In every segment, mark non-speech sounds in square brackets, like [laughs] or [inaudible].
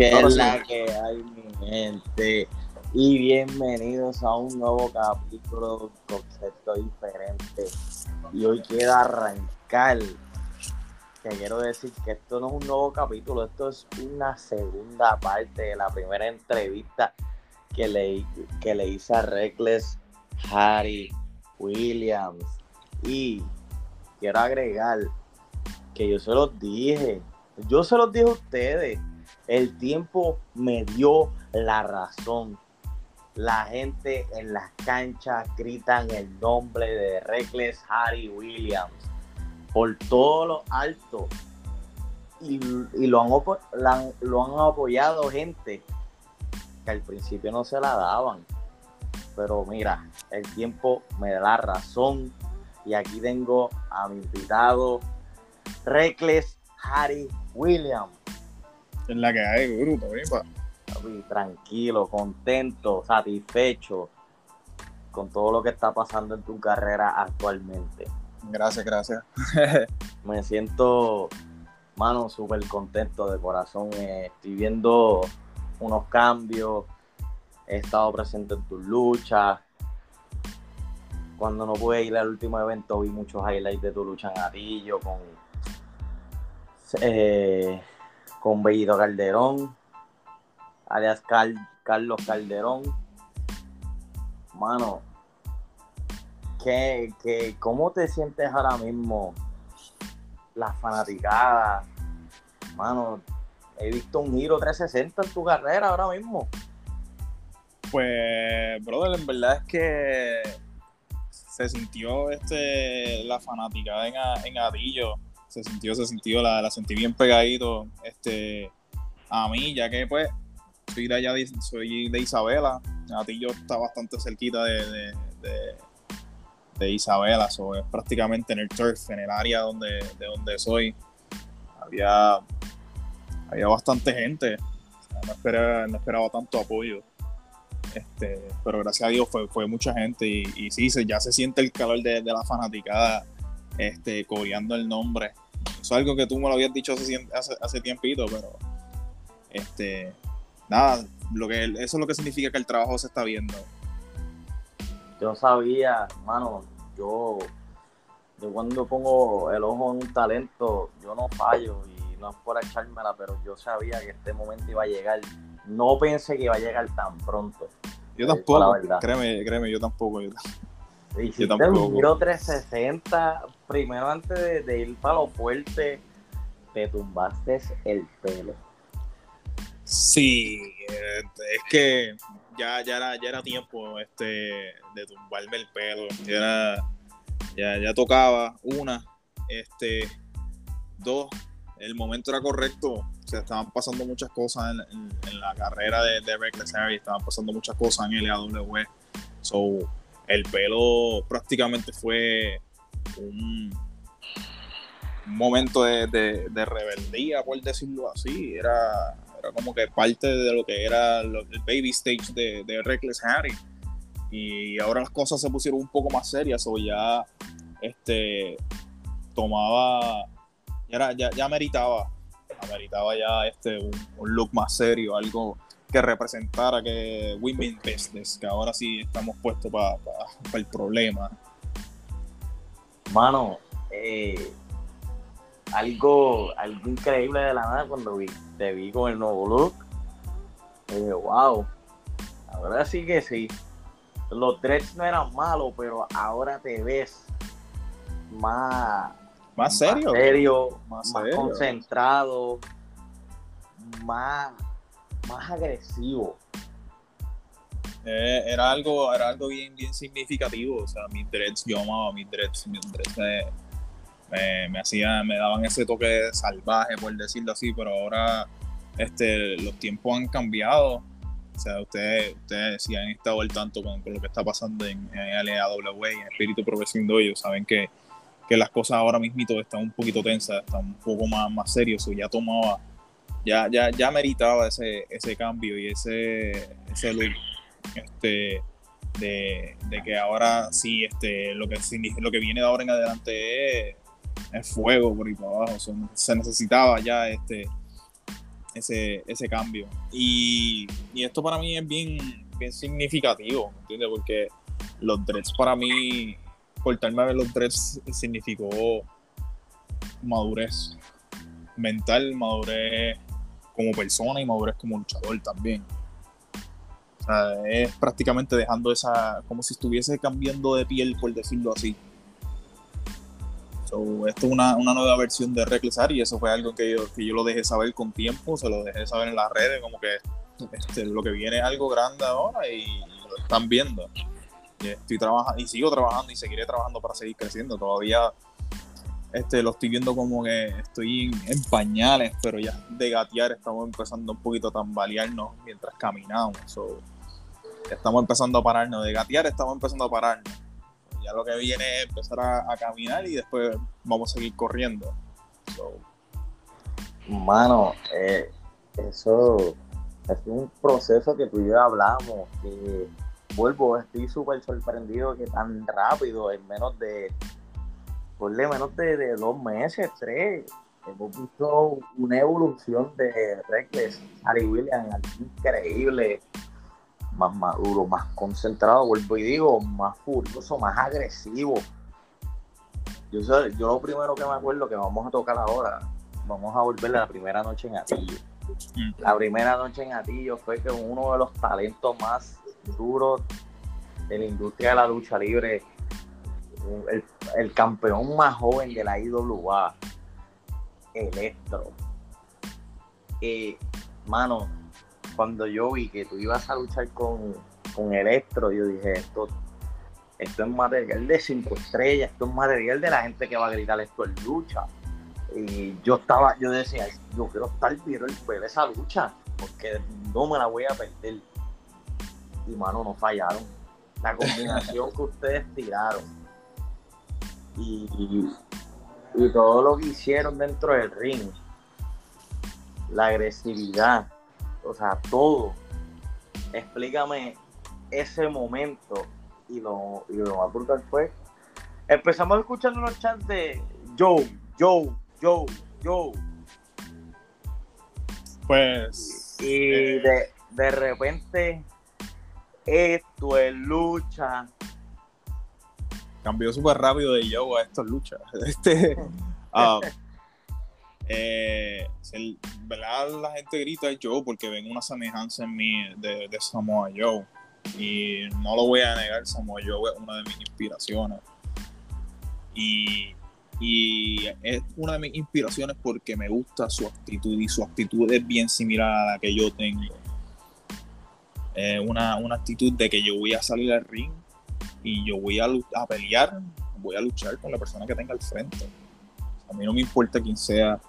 Que es la que hay, mi gente. Y bienvenidos a un nuevo capítulo concepto diferente. Y hoy quiero arrancar. Que quiero decir que esto no es un nuevo capítulo, esto es una segunda parte de la primera entrevista que le, que le hice a Reckless Harry Williams. Y quiero agregar que yo se los dije, yo se los dije a ustedes, el tiempo me dio la razón. La gente en las canchas gritan el nombre de Reckless Harry Williams por todo lo alto. Y, lo, han, apoyado gente que al principio no se la daban. Pero mira, el tiempo me da la razón. Y aquí tengo a mi invitado, Reckless Harry Williams. Es la que hay, grupo, tranquilo, contento, satisfecho con todo lo que está pasando en tu carrera actualmente. Gracias, gracias. [laughs] Me siento, mano, súper contento de corazón. Eh, estoy viendo unos cambios. He estado presente en tus luchas. Cuando no pude ir al último evento, vi muchos highlights de tu lucha en Atillo con eh, con Bellito Calderón, alias Carlos Calderón. Mano, ¿qué, qué, ¿cómo te sientes ahora mismo? La fanaticada. Mano, he visto un giro 360 en tu carrera ahora mismo. Pues, brother, en verdad es que se sintió este la fanaticada en, en Adillo se sintió, se sintió, la, la sentí bien pegadito este, a mí, ya que pues soy de allá, soy de Isabela, a ti yo está bastante cerquita de, de, Isabela, so, es prácticamente en el turf, en el área donde, de donde soy. Había, había bastante gente, no, esperaba, no esperaba tanto apoyo. Este, pero gracias a Dios fue, fue mucha gente y, y sí, se, ya se siente el calor de, de la fanaticada este, coreando el nombre. Eso es algo que tú me lo habías dicho hace, hace, tiempito, pero este, nada, lo que, eso es lo que significa que el trabajo se está viendo. Yo sabía, mano, yo, yo cuando pongo el ojo en un talento, yo no fallo y no es por echármela, pero yo sabía que este momento iba a llegar. No pensé que iba a llegar tan pronto. Yo tampoco, créeme, créeme, yo tampoco. Yo, [laughs] Hiciste un giro 360, primero antes de, ir para lo fuerte, te tumbaste el pelo. Sí, eh, es que ya, ya, era, ya era tiempo este, de tumbarme el pelo. Ya, ya, ya tocaba una, este, dos, el momento era correcto. Se estaban pasando muchas cosas en, la carrera de, de Reckless Harry, estaban pasando muchas cosas en el AW. So, el pelo prácticamente fue un, momento de, rebeldía, por decirlo así. Era, como que parte de lo que era el baby stage de, de, Reckless Harry. Y ahora las cosas se pusieron un poco más serias, o ya este, tomaba, ya, ya, ya meritaba, meritaba ya este, un look más serio, algo que representara que Women Business, que ahora sí estamos puestos para el problema. Mano, eh, algo, algo increíble de la nada cuando vi, te vi con el nuevo look. dije, wow, ahora sí que sí. Los dreads no eran malos, pero ahora te ves más, más serio, más, más concentrado, más más agresivo. Eh, era algo, era algo bien, bien significativo. O sea, mis dreads, yo amaba mis dreads, mis dreads me, me, hacían, me daban ese toque salvaje, por decirlo así, pero ahora este, los tiempos han cambiado. O sea, ustedes, ustedes si han estado al tanto con, lo que está pasando en, en LAW, en Espíritu Progresivo ellos saben que, que las cosas ahora mismo están un poquito tensas, están un poco más, más serios. O ya tomaba ya, ya, ya meritaba ese, ese cambio y ese, ese look este, de, que ahora sí este, lo, que, lo que viene de ahora en adelante es, fuego por ahí para abajo. se necesitaba ya este, ese, ese cambio. Y, esto para mí es bien, bien significativo, ¿entiendes? Porque los dreads para mí, cortarme a ver los dreads significó madurez mental, madurez como persona y madurez como luchador también. Sea, es prácticamente dejando esa, como si estuviese cambiando de piel, por decirlo así. So, esto es una, una, nueva versión de Reckless y eso fue algo que yo, que yo lo dejé saber con tiempo, se lo dejé saber en las redes, como que este, lo que viene es algo grande ahora y, lo están viendo. Y estoy trabajando y sigo trabajando y seguiré trabajando para seguir creciendo. Todavía este, lo estoy viendo como que estoy en, pañales, pero ya de gatear estamos empezando un poquito a tambalearnos mientras caminamos. Estamos empezando a pararnos. De gatear estamos empezando a pararnos. Ya lo que viene es empezar a, caminar y después vamos a seguir corriendo. Mano, eh, eso es un proceso que tú y yo hablamos. Que vuelvo, estoy súper sorprendido que tan rápido, en menos de por menos de, dos meses, tres, hemos visto una evolución de Reckless, Harry Williams, increíble, más maduro, más concentrado, vuelvo y digo, más furioso, más agresivo. Yo, yo lo primero que me acuerdo que vamos a tocar ahora, vamos a volver a la primera noche en Atillo. Mm. La primera noche en Atillo fue que uno de los talentos más duros de la industria de la lucha libre el, campeón más joven de la IWA, Electro. Y, mano, cuando yo vi que tú ibas a luchar con, con Electro, yo dije, esto, esto es material de cinco estrellas, esto es material de la gente que va a gritar esto en lucha. Y yo estaba, yo decía, yo quiero estar viendo ver esa lucha, porque no me la voy a perder. Y mano, no fallaron. La combinación [laughs] que ustedes tiraron y, todo lo que hicieron dentro del ring, la agresividad, o sea, todo. Explícame ese momento y lo, y lo más brutal fue. Empezamos a escuchar unos chants de Joe, Joe, Joe, Joe. Pues. Y eh, de, de repente, esto es lucha, cambió súper rápido de yo a estas luchas. [laughs] Este, uh, [laughs] eh, La gente grita Joe porque ven una semejanza en mí de, Samoa Joe. Y no lo voy a negar, Samoa Joe es una de mis inspiraciones. Y, y es una de mis inspiraciones porque me gusta su actitud y su actitud es bien similar a la que yo tengo. una, una actitud de que yo voy a salir al ring y yo voy a, a pelear, voy a luchar con la persona que tenga al frente. A mí no me importa quién sea,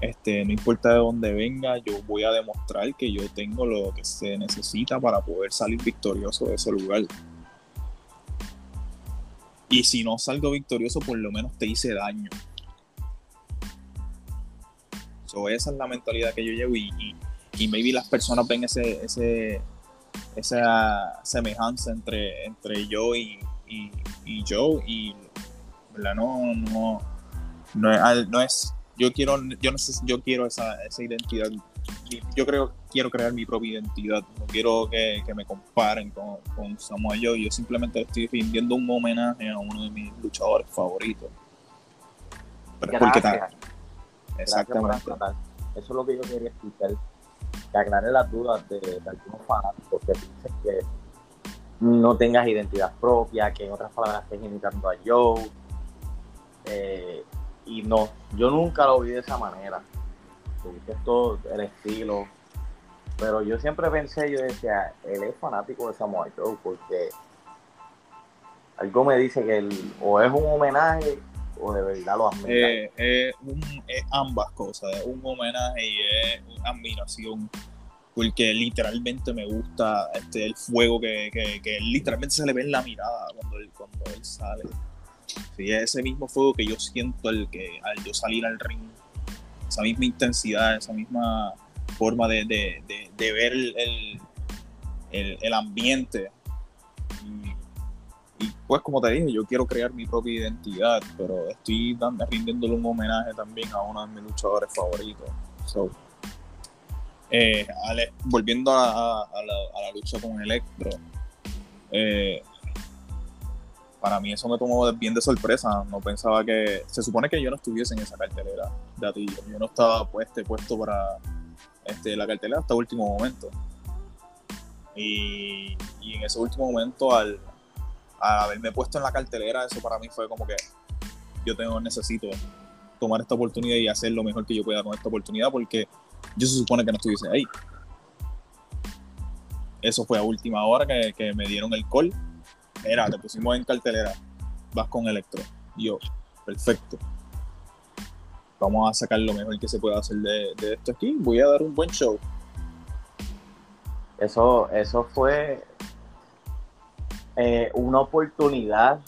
este, no importa de dónde venga, yo voy a demostrar que yo tengo lo que se necesita para poder salir victorioso de ese lugar. Y si no salgo victorioso, por lo menos te hice daño. So, esa es la mentalidad que yo llevo y, y, y maybe las personas ven ese, ese, esa semejanza entre, entre yo y, y, y Joe y no no no es, yo quiero yo no sé yo quiero esa, esa identidad yo creo quiero crear mi propia identidad no quiero que, que me comparen con, con Samoa Joe yo simplemente estoy rindiendo un homenaje a uno de mis luchadores favoritos. Pero porque exactamente. Eso es lo que yo quería explicar. Que aclare las dudas de, algunos fanáticos que dicen que no tengas identidad propia, que en otras palabras estés imitando a Joe. Eh, y no, yo nunca lo vi de esa manera. Es todo el estilo. Pero yo siempre pensé, yo decía, él es fanático de Samoa Joe porque algo me dice que él o es un homenaje o de verdad lo admira. Eh, es ambas cosas, es un homenaje y es una admiración porque literalmente me gusta este, el fuego que, que, literalmente se le ve en la mirada cuando él, cuando él sale. Sí, es ese mismo fuego que yo siento el que, al yo salir al ring, esa misma intensidad, esa misma forma de, de, ver el, el, el ambiente. Y, pues como te dije, yo quiero crear mi propia identidad, pero estoy dando, rindiéndole un homenaje también a uno de mis luchadores favoritos. So, eh, volviendo a, la, lucha con Electro, eh, para mí eso me tomó bien de sorpresa. No pensaba que. Se supone que yo no estuviese en esa cartelera de Atillo. Yo no estaba puesto, puesto para este, la cartelera hasta último momento. Y, en ese último momento, al, haberme puesto en la cartelera, eso para mí fue como que yo tengo, necesito tomar esta oportunidad y hacer lo mejor que yo pueda con esta oportunidad porque yo se supone que no estuviese ahí. Eso fue a última hora que, me dieron el call. Era, te pusimos en cartelera, vas con Electro. yo, perfecto. Vamos a sacar lo mejor que se pueda hacer de, de esto aquí. Voy a dar un buen show. Eso, eso fue eh, una oportunidad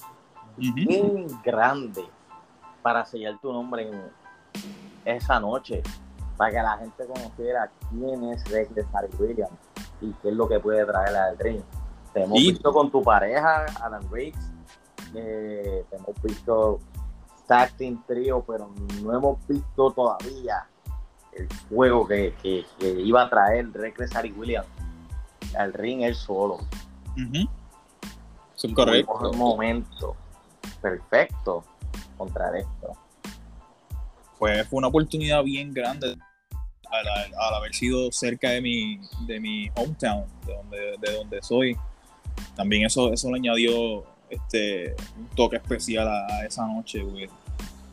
bien grande para sellar tu nombre en esa noche, para que la gente conociera quién es Rex de Williams y qué es lo que puede traer al ring. Te hemos visto con tu pareja, Alan Riggs, eh, te hemos visto Tacting Trio, pero no hemos visto todavía el juego que, iba a traer Rex de Williams al ring él solo. Es correcto. Un momento perfecto contra esto. Fue, fue una oportunidad bien grande al, haber sido cerca de mi, de mi hometown, de donde, de donde soy. También eso, eso le añadió este, un toque especial a, esa noche.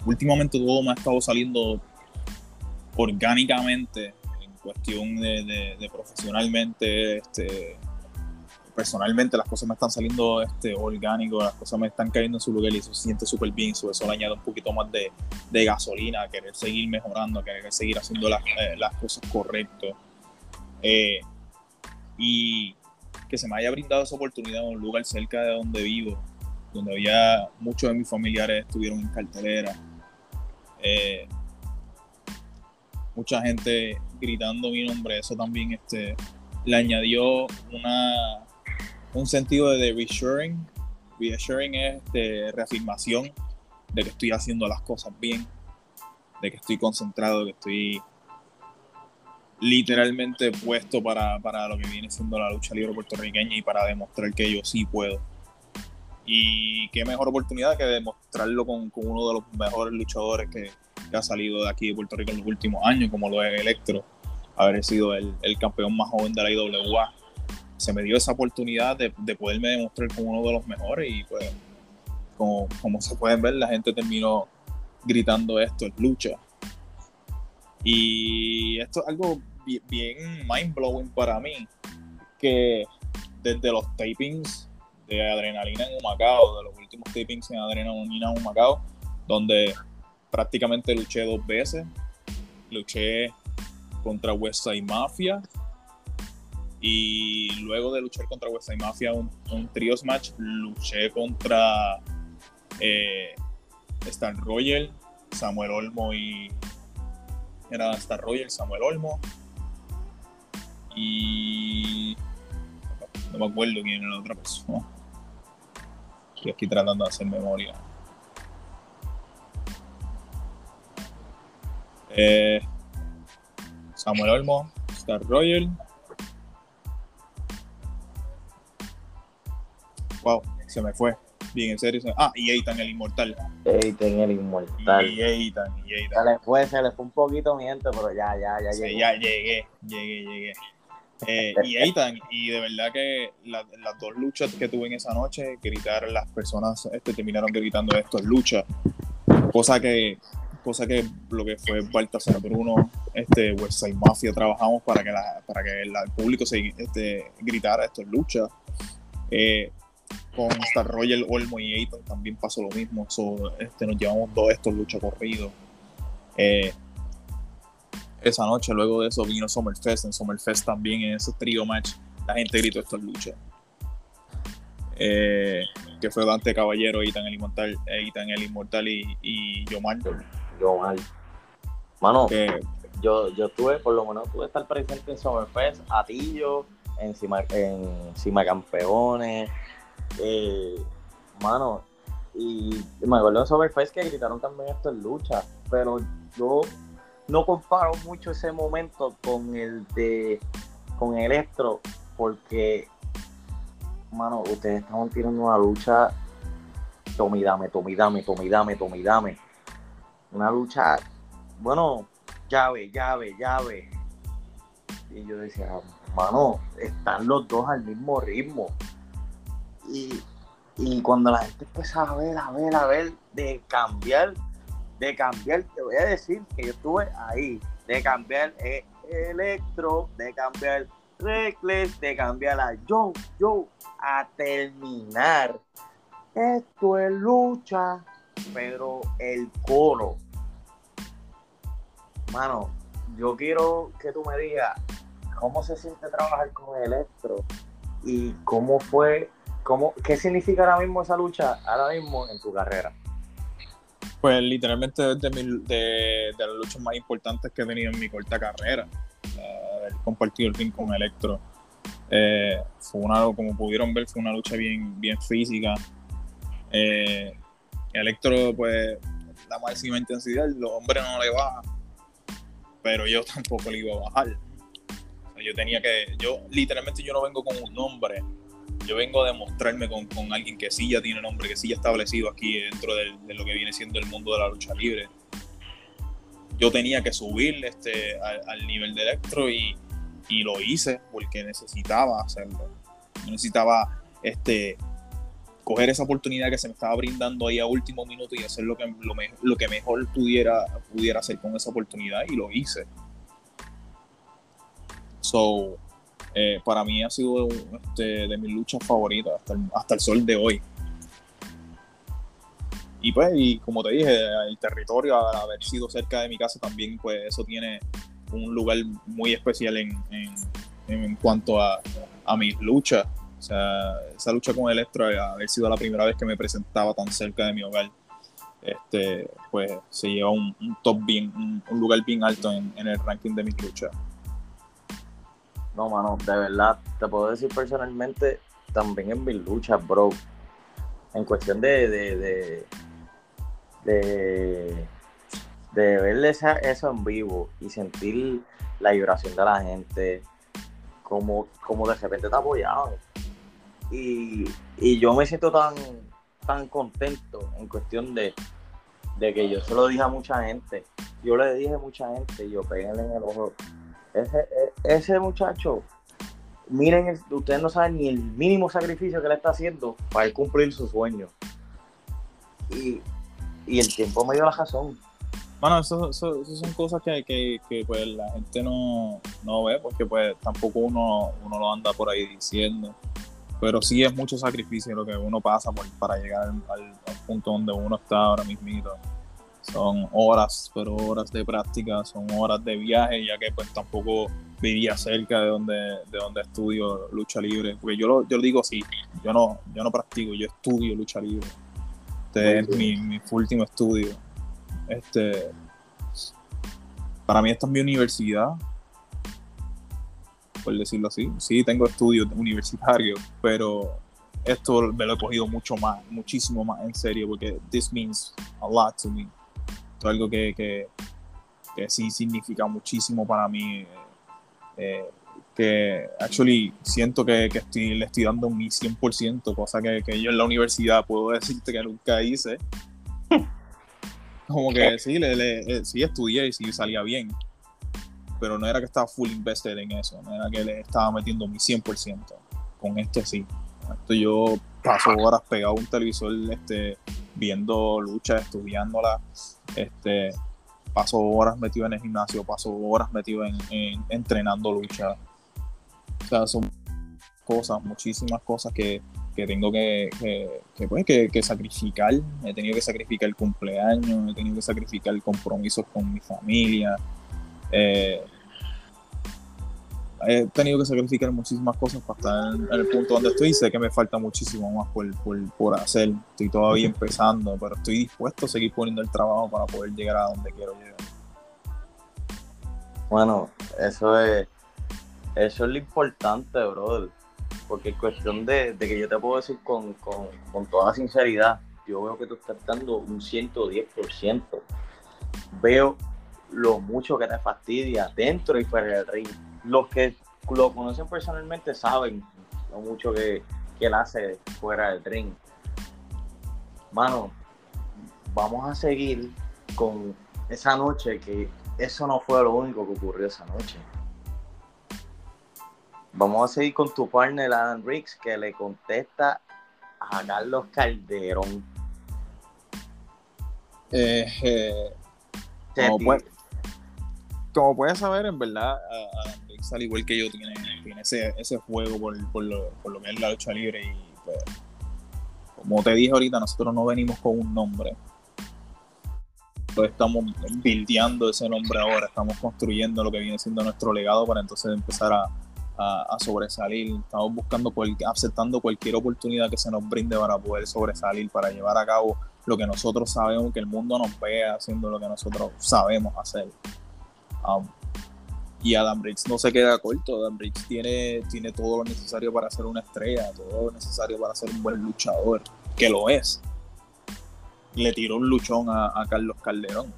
Últimamente todo me ha estado saliendo orgánicamente cuestión de, profesionalmente, este, personalmente las cosas me están saliendo este, orgánico, las cosas me están cayendo en su lugar y eso se siente súper bien, eso, le añade un poquito más de, gasolina, a querer seguir mejorando, a querer seguir haciendo las, eh, cosas correctas. Eh, y que se me haya brindado esa oportunidad en un lugar cerca de donde vivo, donde había muchos de mis familiares estuvieron en cartelera. Eh, mucha gente gritando mi nombre, eso también este, le añadió una, un sentido de reassuring. Reassuring es de reafirmación de que estoy haciendo las cosas bien, de que estoy concentrado, de que estoy literalmente puesto para, para, lo que viene siendo la lucha libre puertorriqueña y para demostrar que yo sí puedo. Y qué mejor oportunidad que demostrarlo con, con uno de los mejores luchadores que, ha salido de aquí de Puerto Rico en los últimos años, como lo es Electro, haber sido el, el campeón más joven de la IWA. Se me dio esa oportunidad de, de, poderme demostrar como uno de los mejores y pues como, como se pueden ver la gente terminó gritando esto es lucha. Y esto es algo bien mind blowing para mí, que desde los tapings de Adrenalina en Humacao, de los últimos tapings en Adrenalina en Humacao, donde prácticamente luché dos veces. Luché contra West Side Mafia. Y luego de luchar contra West Side Mafia, un, un trios match, luché contra eh, Star Royal, Samuel Olmo y. Era Star Royal, Samuel Olmo. Y. No me acuerdo quién era la otra persona. Estoy aquí tratando de hacer memoria. Eh, Samuel Olmo, Star Royal. Wow, se me fue. Bien, en serio. Ah, y Eitan el Inmortal. Eitan el Inmortal. Y Eitan, y Eitan. Se le fue, se le fue un poquito miento, pero ya, ya, ya sí, ya llegué, llegué, llegué. Eh, y Eitan, y de verdad que las dos luchas que tuve en esa noche, gritar, las personas este, terminaron gritando esto es lucha. Cosa que cosa que lo que fue Baltasar Bruno, este Westside Mafia, trabajamos para que, para que el público se este, gritara esto es lucha. Eh, con Star Royal, Olmo y Ayton también pasó lo mismo. este, nos llevamos dos estos lucha corridos. Eh, esa noche, luego de eso, vino Summerfest. En Summerfest también, en ese trío match, la gente gritó esto es lucha. Eh, que fue Dante Caballero, Ethan el Inmortal, Ethan el Inmortal y, y Yomar yo mal. Mano, yo, yo tuve, por lo menos tuve estar presente en Summerfest, Atillo, encima, encima campeones. Eh, mano, y me acuerdo en Summerfest que gritaron también esto en lucha, pero yo no comparo mucho ese momento con el de con Electro, porque, mano, ustedes estaban tirando una lucha tomidame, tomidame, tomidame, tomidame. Una lucha, bueno, llave, llave, llave. Y yo decía, mano, están los dos al mismo ritmo. Y, y cuando la gente empieza a ver, a ver, a ver, de cambiar de cambiar, te voy a decir que yo estuve ahí, de cambiar Electro, de cambiar Reckless, de cambiar a Joe, Joe, a terminar. Esto es lucha, pero el coro. Mano, yo quiero que tú me digas cómo se siente trabajar con Electro y cómo fue, cómo, qué significa ahora mismo esa lucha, ahora mismo en tu carrera. Pues literalmente de, de, las luchas más importantes que he tenido en mi corta carrera. haber compartido el fin con Electro. Eh, fue una, como pudieron ver, fue una lucha bien, bien física. Eh, Electro, pues, la máxima intensidad, los hombres no le bajan, pero yo [laughs] tampoco le iba a bajar. yo tenía que, yo literalmente yo no vengo con un nombre, yo vengo a demostrarme con, alguien que sí ya tiene nombre, que sí ya establecido aquí dentro de, lo que viene siendo el mundo de la lucha libre. Yo tenía que subir este, al, nivel de Electro y, lo hice porque necesitaba hacerlo. necesitaba este, coger esa oportunidad que se me estaba brindando ahí a último minuto y hacer lo que, lo, lo que mejor pudiera, pudiera hacer con esa oportunidad y lo hice. So, eh, para mí ha sido este, de mis luchas favoritas hasta el, hasta el sol de hoy. Y pues, y como te dije, el territorio, al haber sido cerca de mi casa también, pues eso tiene un lugar muy especial en, en, en cuanto a, a, mis luchas. O sea, esa lucha con Electro, haber sido la primera vez que me presentaba tan cerca de mi hogar, este, pues se lleva un, top bien, un, un, lugar bien alto en, en el ranking de mis luchas. No, mano, de verdad, te puedo decir personalmente, también en mis luchas, bro. En cuestión de, de, de, de, de ver eso en vivo y sentir la vibración de la gente, como, como de repente te apoyaban. Y, y yo me siento tan, tan contento en cuestión de, de que yo se lo dije a mucha gente. Yo le dije a mucha gente, yo pegué en el ojo ese, e, ese muchacho, miren, ustedes no saben ni el mínimo sacrificio que le está haciendo para cumplir su sueño. Y, el tiempo me dio la razón. Bueno, eso, eso, son cosas que, que, pues la gente no, ve porque pues tampoco uno, uno lo anda por ahí diciendo. Pero sí es mucho sacrificio lo que uno pasa para llegar al punto donde uno está ahora mismo son horas, pero horas de práctica, son horas de viaje, ya que pues tampoco vivía cerca de donde, de donde estudio lucha libre. Porque yo lo, yo digo así, yo no, yo no practico, yo estudio lucha libre. Este es mi, mi último estudio. Este, para mí esta es mi universidad, por decirlo así. Sí, tengo estudios universitarios, pero esto me lo he cogido mucho más, muchísimo más en serio, porque this means a lot to me algo que, que, sí significa muchísimo para mí. Eh, que actually siento que, estoy, le estoy dando mi 100%, cosa que, yo en la universidad puedo decirte que nunca hice. Como que sí, le, eh, sí estudié y sí salía bien, pero no era que estaba full invested en eso, no era que le estaba metiendo mi 100%. Con este sí. Esto yo paso horas pegado a un televisor este, viendo lucha, estudiándola este, paso horas metido en el gimnasio, paso horas metido en, entrenando lucha. O sea, son cosas, muchísimas cosas que, tengo que, que, pues, que, sacrificar. He tenido que sacrificar el cumpleaños, he tenido que sacrificar compromisos con mi familia. Eh, he tenido que sacrificar muchísimas cosas para estar en, el punto donde estoy. Sé que me falta muchísimo más por, por, hacer. Estoy todavía empezando, pero estoy dispuesto a seguir poniendo el trabajo para poder llegar a donde quiero llegar. Bueno, eso es, eso es lo importante, brother. Porque es cuestión de, que yo te puedo decir con, con, con toda sinceridad, yo veo que tú estás dando un 110%. Veo lo mucho que te fastidia dentro y fuera del ring. Los que lo conocen personalmente saben lo mucho que, que él hace fuera del ring. Mano, vamos a seguir con esa noche que eso no fue lo único que ocurrió esa noche. Vamos a seguir con tu partner Adam Riggs que le contesta a Carlos Calderón. Eh, eh, como, puedes saber, en verdad, Riggs, al igual que yo, tiene, ese, juego por, por, lo, por lo que es la lucha libre. Y pues, como te dije ahorita, nosotros no venimos con un nombre estamos buildeando ese nombre ahora, estamos construyendo lo que viene siendo nuestro legado para entonces empezar a, sobresalir. Estamos buscando, aceptando cualquier oportunidad que se nos brinde para poder sobresalir, para llevar a cabo lo que nosotros sabemos, que el mundo nos vea haciendo lo que nosotros sabemos hacer. Um, y Adam Briggs no se queda corto, Adam Briggs tiene, tiene todo lo necesario para ser una estrella, todo lo necesario para ser un buen luchador, que lo es le tiró un luchón a, Carlos Calderón.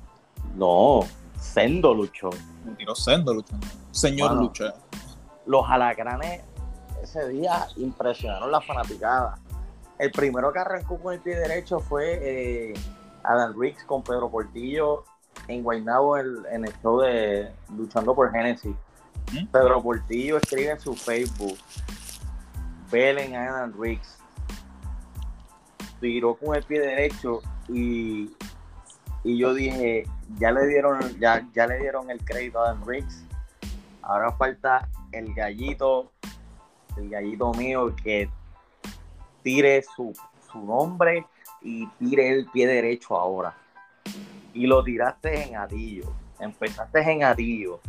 No, sendo luchón. Le tiró sendo luchón. Señor luchón. Los alacranes ese día impresionaron la fanaticada. El primero que arrancó con el pie derecho fue eh, Adam Riggs con Pedro Portillo en Guaynabo en el show de Luchando por Genesis. ¿Mm? Pedro Portillo escribe en su Facebook, Belen a Adam Riggs. Tiró con el pie derecho y, yo dije, ya le dieron, ya, ya le dieron el crédito a Dan Riggs. Ahora falta el gallito, el gallito mío que tire su, su nombre y tire el pie derecho ahora. Y lo tiraste en Atillo. Empezaste en Atillo.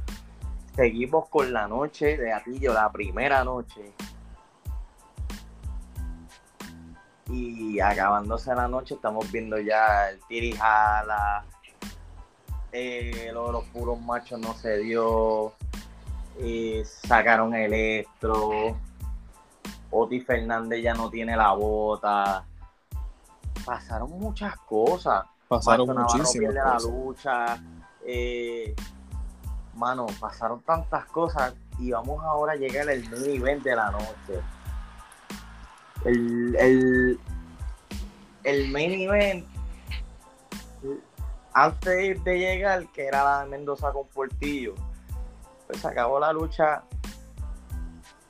Seguimos con la noche de Atillo, la primera noche. Y acabándose la noche, estamos viendo ya el tirijala. Eh, lo de los puros machos no se dio. Eh, sacaron Electro. Oti Fernández ya no tiene la bota. Pasaron muchas cosas. Pasaron muchísimas la lucha. Eh, mano, pasaron tantas cosas y vamos ahora a llegar al nivel de la noche el, el, main event, antes de llegar, que era la Mendoza con Portillo, pues se acabó la lucha.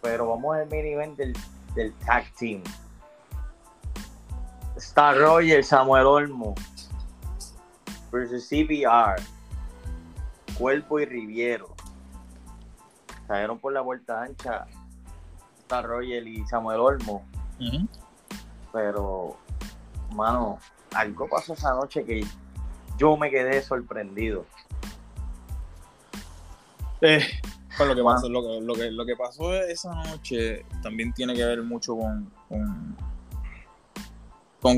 Pero vamos al main event del, del tag team. Star Roger, Samuel Olmo versus CBR, Cuerpo y Riviero. Salieron por la vuelta ancha Star Roger y Samuel Olmo pero, mano, algo pasó esa noche que yo me quedé sorprendido. Eh, lo que, pasó, lo, que, pasó esa noche también tiene que ver mucho con, con,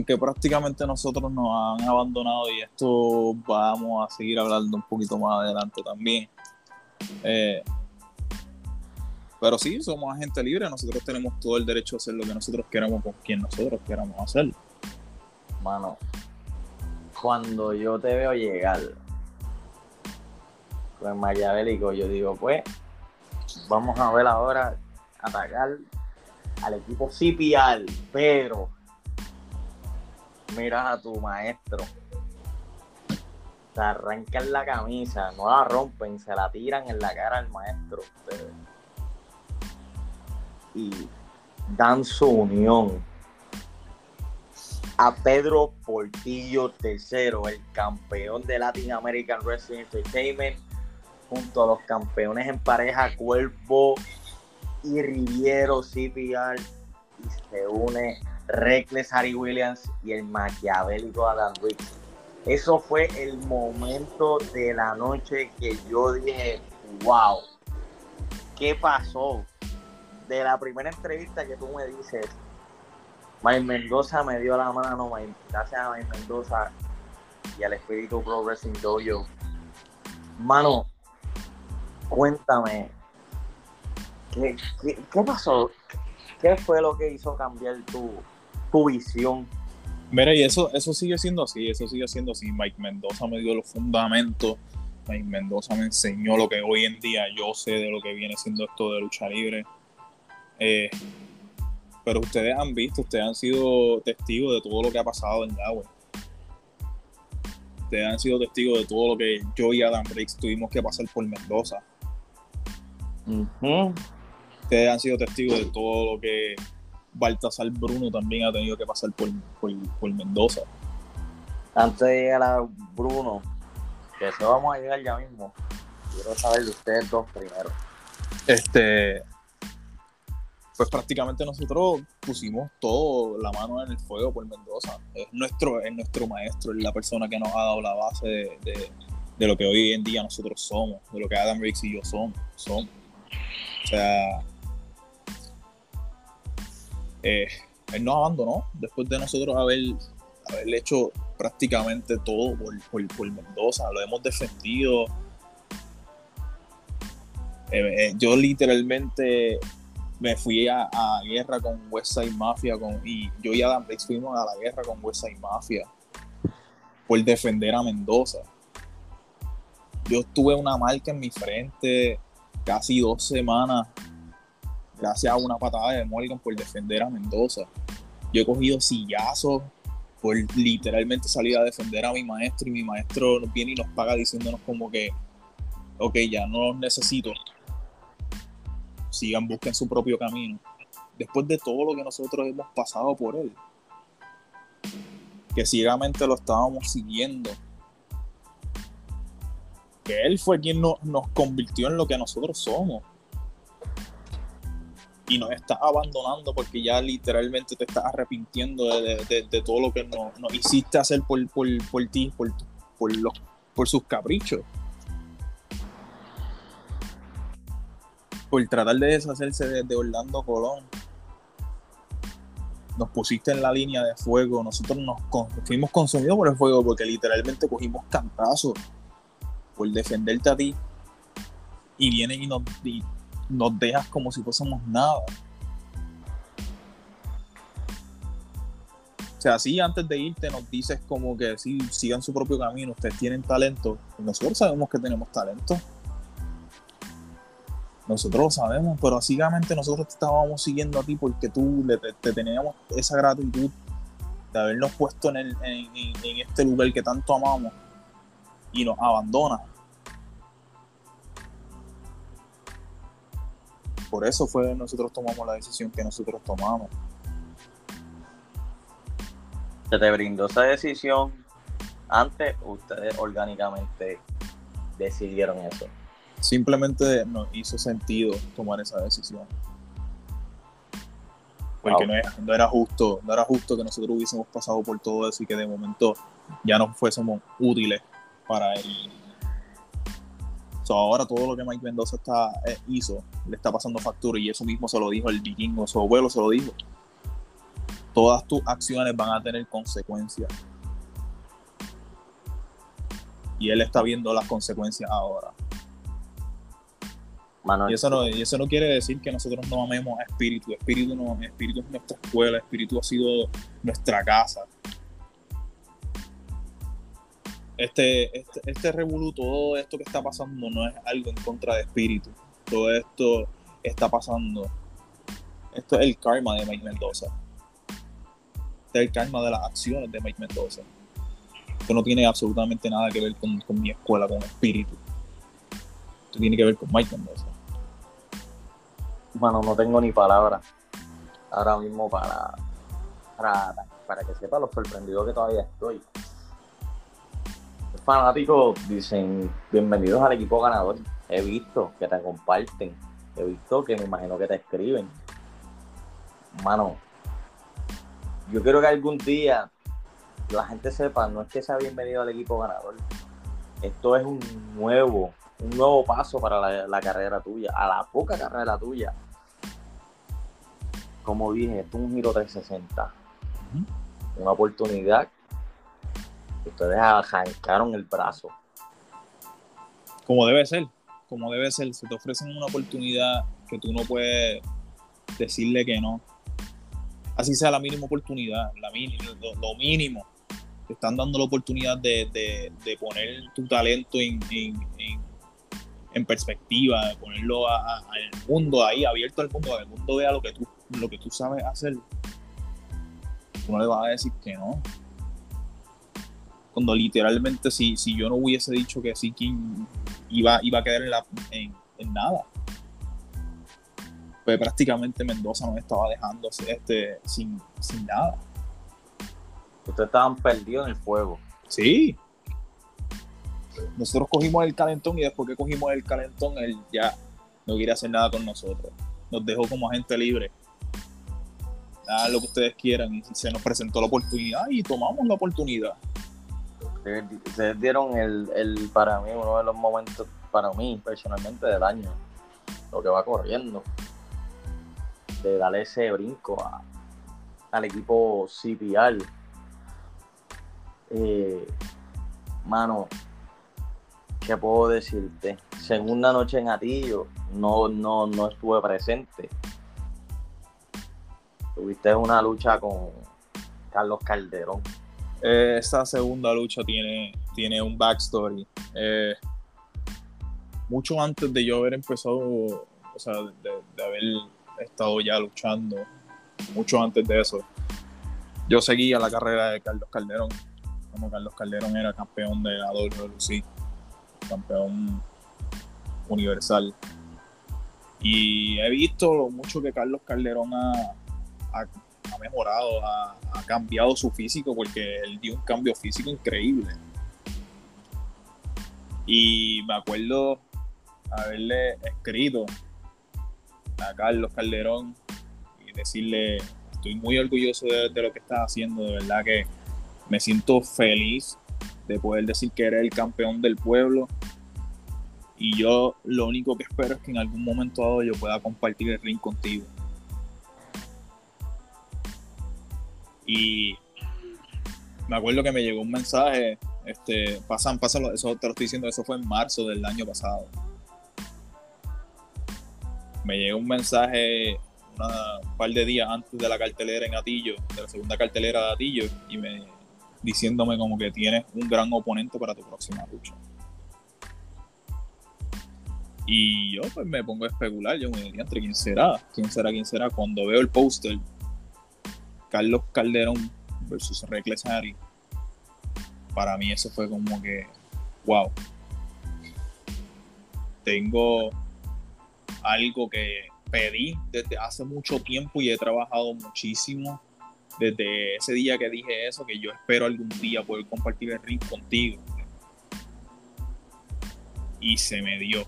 que prácticamente nosotros nos han abandonado y esto vamos a seguir hablando un poquito más adelante también. Eh, pero sí, somos agentes libres, nosotros tenemos todo el derecho a hacer lo que nosotros queramos con quien nosotros queramos hacerlo. Mano, cuando yo te veo llegar con Maquiavélico, yo digo, pues, vamos a ver ahora atacar al equipo CPR, pero miras a tu maestro. Se arrancan la camisa, no la rompen, se la tiran en la cara al maestro y dan su unión a Pedro Portillo III, el campeón de Latin American Wrestling Entertainment, junto a los campeones en pareja Cuerpo y Riviero CPR, y se une Reckless Harry Williams y el maquiavélico Adam Riggs. Eso fue el momento de la noche que yo dije, wow, ¿qué pasó? de la primera entrevista que tú me dices, Mike Mendoza me dio la mano, gracias a Mike Mendoza y al Espíritu Pro Wrestling Dojo. Mano, cuéntame, ¿qué, pasó? ¿Qué fue lo que hizo cambiar tu, tu visión? Mira, y eso, eso sigue siendo así, eso sigue siendo así. Mike Mendoza me dio los fundamentos Mike Mendoza me enseñó lo que hoy en día yo sé de lo que viene siendo esto de lucha libre. Eh, pero ustedes han visto, ustedes han sido testigos de todo lo que ha pasado en Yahweh. Ustedes han sido testigos de todo lo que yo y Adam Briggs tuvimos que pasar por Mendoza. Ustedes han sido testigos de todo lo que Baltasar Bruno también ha tenido que pasar por, por, Mendoza. Antes de llegar a Bruno, que eso vamos a llegar ya mismo, quiero saber de ustedes dos primero. Este, pues prácticamente nosotros pusimos todo la mano en el fuego por Mendoza. Es nuestro, es nuestro maestro, es la persona que nos ha dado la base de, lo que hoy en día nosotros somos, de lo que Adam Riggs y yo somos. somos. O sea, eh, él nos abandonó después de nosotros haber, haber hecho prácticamente todo por, por, Mendoza, lo hemos defendido. Eh, eh, yo literalmente me fui a, guerra con Westside Mafia con, y yo y Adam Briggs fuimos a la guerra con Westside Mafia por defender a Mendoza. Yo tuve una marca en mi frente casi dos semanas gracias a una patada de Morgan por defender a Mendoza. Yo he cogido sillazos por literalmente salir a defender a mi maestro y mi maestro viene y nos paga diciéndonos como que, ok, ya no los necesito, sigan, busquen su propio camino. Después de todo lo que nosotros hemos pasado por él, que ciegamente lo estábamos siguiendo, que él fue quien nos convirtió en lo que nosotros somos. Y nos está abandonando porque ya literalmente te estás arrepintiendo de, todo lo que nos, hiciste hacer por, por, por ti, por, por, los, por sus caprichos. por tratar de deshacerse de, Orlando Colón. Nos pusiste en la línea de fuego, nosotros nos fuimos consumidos por el fuego porque literalmente cogimos cantazos por defenderte a ti y vienen y nos, nos dejas como si fuésemos nada. O sea, así antes de irte nos dices como que sí, sigan su propio camino, ustedes tienen talento. nosotros sabemos que tenemos talento. Nosotros lo sabemos, pero básicamente nosotros te estábamos siguiendo a ti porque tú te, teníamos esa gratitud de habernos puesto en, este lugar que tanto amamos y nos abandona. Por eso fue que nosotros tomamos la decisión que nosotros tomamos. ¿Se te brindó esa decisión antes o ustedes orgánicamente decidieron eso? simplemente nos hizo sentido tomar esa decisión. Porque no, era, justo, no era justo que nosotros hubiésemos pasado por todo eso y que de momento ya no fuésemos útiles para ahora todo lo que Mike Mendoza está, eh, hizo le está pasando factura y eso mismo se lo dijo el vikingo, su abuelo se lo dijo. Todas tus acciones van a tener consecuencias. Y él está viendo las consecuencias ahora y, eso no, y eso no quiere decir que nosotros no amemos a Espíritu. Espíritu, no, Espíritu es nuestra escuela, Espíritu ha sido nuestra casa. Este, este, este revolú, todo esto que está pasando no es algo en contra de Espíritu. Todo esto está pasando. Esto es el karma de Mike Mendoza. Este es el karma de las acciones de Mike Mendoza. Esto no tiene absolutamente nada que ver con, con mi escuela, con Espíritu. Esto tiene que ver con Mike Mendoza. Bueno, no tengo ni palabras ahora mismo para, para, que sepa lo sorprendido que todavía estoy. Fanáticos dicen, bienvenidos al equipo ganador. He visto que te comparten, he visto que me imagino que te escriben. Mano, yo quiero que algún día la gente sepa, no es que sea bienvenido al equipo ganador. Esto es un nuevo, un nuevo paso para la, la carrera tuya, a la poca carrera tuya como dije, esto es un giro 360. Una oportunidad ustedes arrancaron el brazo. Como debe ser, como debe ser. Se te ofrecen una oportunidad que tú no puedes decirle que no. Así sea la mínima oportunidad, la mínima, lo, mínimo. te están dando la oportunidad de, poner tu talento en, en, perspectiva, de ponerlo al mundo ahí, abierto al mundo, que el mundo vea lo que tú, lo que tú sabes hacer. Tú no le vas a decir que no. Cuando literalmente si, si yo no hubiese dicho que sí, ¿quién iba, iba a quedar en, la, en, nada? Pues prácticamente Mendoza no estaba dejando este, sin, sin nada. Ustedes estaban perdidos en el fuego. Sí. Nosotros cogimos el calentón y después que cogimos el calentón, él ya no quiere hacer nada con nosotros. Nos dejó como agente libre. Nada lo que ustedes quieran. Y se nos presentó la oportunidad y tomamos la oportunidad. Ustedes dieron el, el, para mí, uno de los momentos, para mí personalmente, del año. Lo que va corriendo. De darle ese brinco a, al equipo CPR eh, mano, ¿qué puedo decirte? Segunda noche en Atillo, no, no, no estuve presente. Tuviste una lucha con Carlos Calderón. Esta segunda lucha tiene, tiene un backstory. Eh, mucho antes de yo haber empezado, o sea, de, haber estado ya luchando, mucho antes de eso, yo seguía la carrera de Carlos Calderón como Carlos Calderón era campeón de la WC, campeón universal. Y he visto lo mucho que Carlos Calderón ha, mejorado, ha, cambiado su físico, porque él dio un cambio físico increíble. Y me acuerdo haberle escrito a Carlos Calderón y decirle, estoy muy orgulloso de, de lo que estás haciendo, de verdad que me siento feliz de poder decir que eres el campeón del pueblo. Y yo lo único que espero es que en algún momento dado yo pueda compartir el ring contigo. Y me acuerdo que me llegó un mensaje, este, pasan, pasan, eso te lo estoy diciendo, eso fue en marzo del año pasado. Me llegó un mensaje un par de días antes de la cartelera en Atillo, de la segunda cartelera de Atillo, y me, diciéndome como que tienes un gran oponente para tu próxima lucha. Y yo pues me pongo a especular, yo me diría entre quién será, quién será, quién será. Cuando veo el póster, Carlos Calderón versus Reckless Harry, para mí eso fue como que, wow. Tengo algo que pedí desde hace mucho tiempo y he trabajado muchísimo desde ese día que dije eso, que yo espero algún día poder compartir el ring contigo. Y se me dio.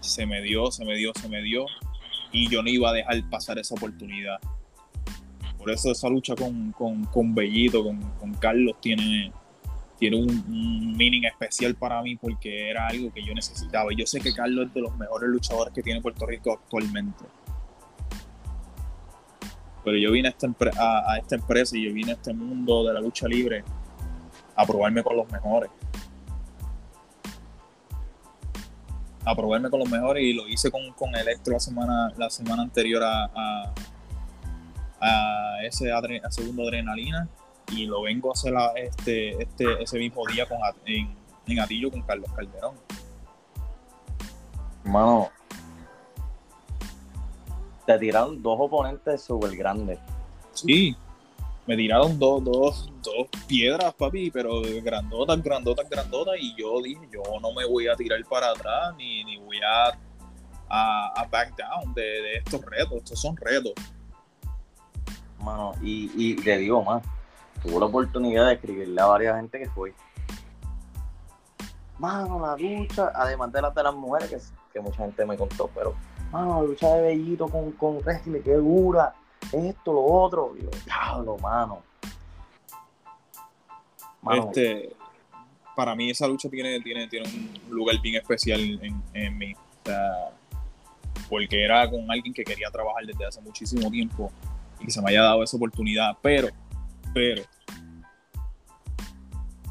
Se me dio, se me dio, se me dio. Y yo no iba a dejar pasar esa oportunidad. Por eso esa lucha con, con, Bellito, con, Carlos, tiene, tiene un, meaning especial para mí porque era algo que yo necesitaba. Y yo sé que Carlos es de los mejores luchadores que tiene Puerto Rico actualmente pero yo vine a esta, a, empresa y yo vine a este mundo de la lucha libre a probarme con los mejores. A probarme con los mejores y lo hice con, con Electro la semana, la semana anterior a, ese segundo adrenalina y lo vengo a hacer este, este, ese mismo día con, en, en Atillo con Carlos Calderón. Mano, te tiraron dos oponentes súper grandes. Sí, me tiraron dos, dos, dos piedras, papi, pero grandotas, grandotas, grandotas, y yo dije, yo no me voy a tirar para atrás, ni, ni voy a, a, back down de, estos retos, estos son retos. Mano, y, y te digo más, tuve la oportunidad de escribirle a varias gente que fue. Mano, la lucha, además de las de las mujeres, que, que mucha gente me contó, pero mano, lucha de Bellito con, con Wrestling, qué dura, esto, lo otro. Y yo, diablo, mano. Este, para mí esa lucha tiene, tiene, tiene un lugar bien especial en, en mí. O sea, porque era con alguien que quería trabajar desde hace muchísimo tiempo y que se me haya dado esa oportunidad. Pero, pero,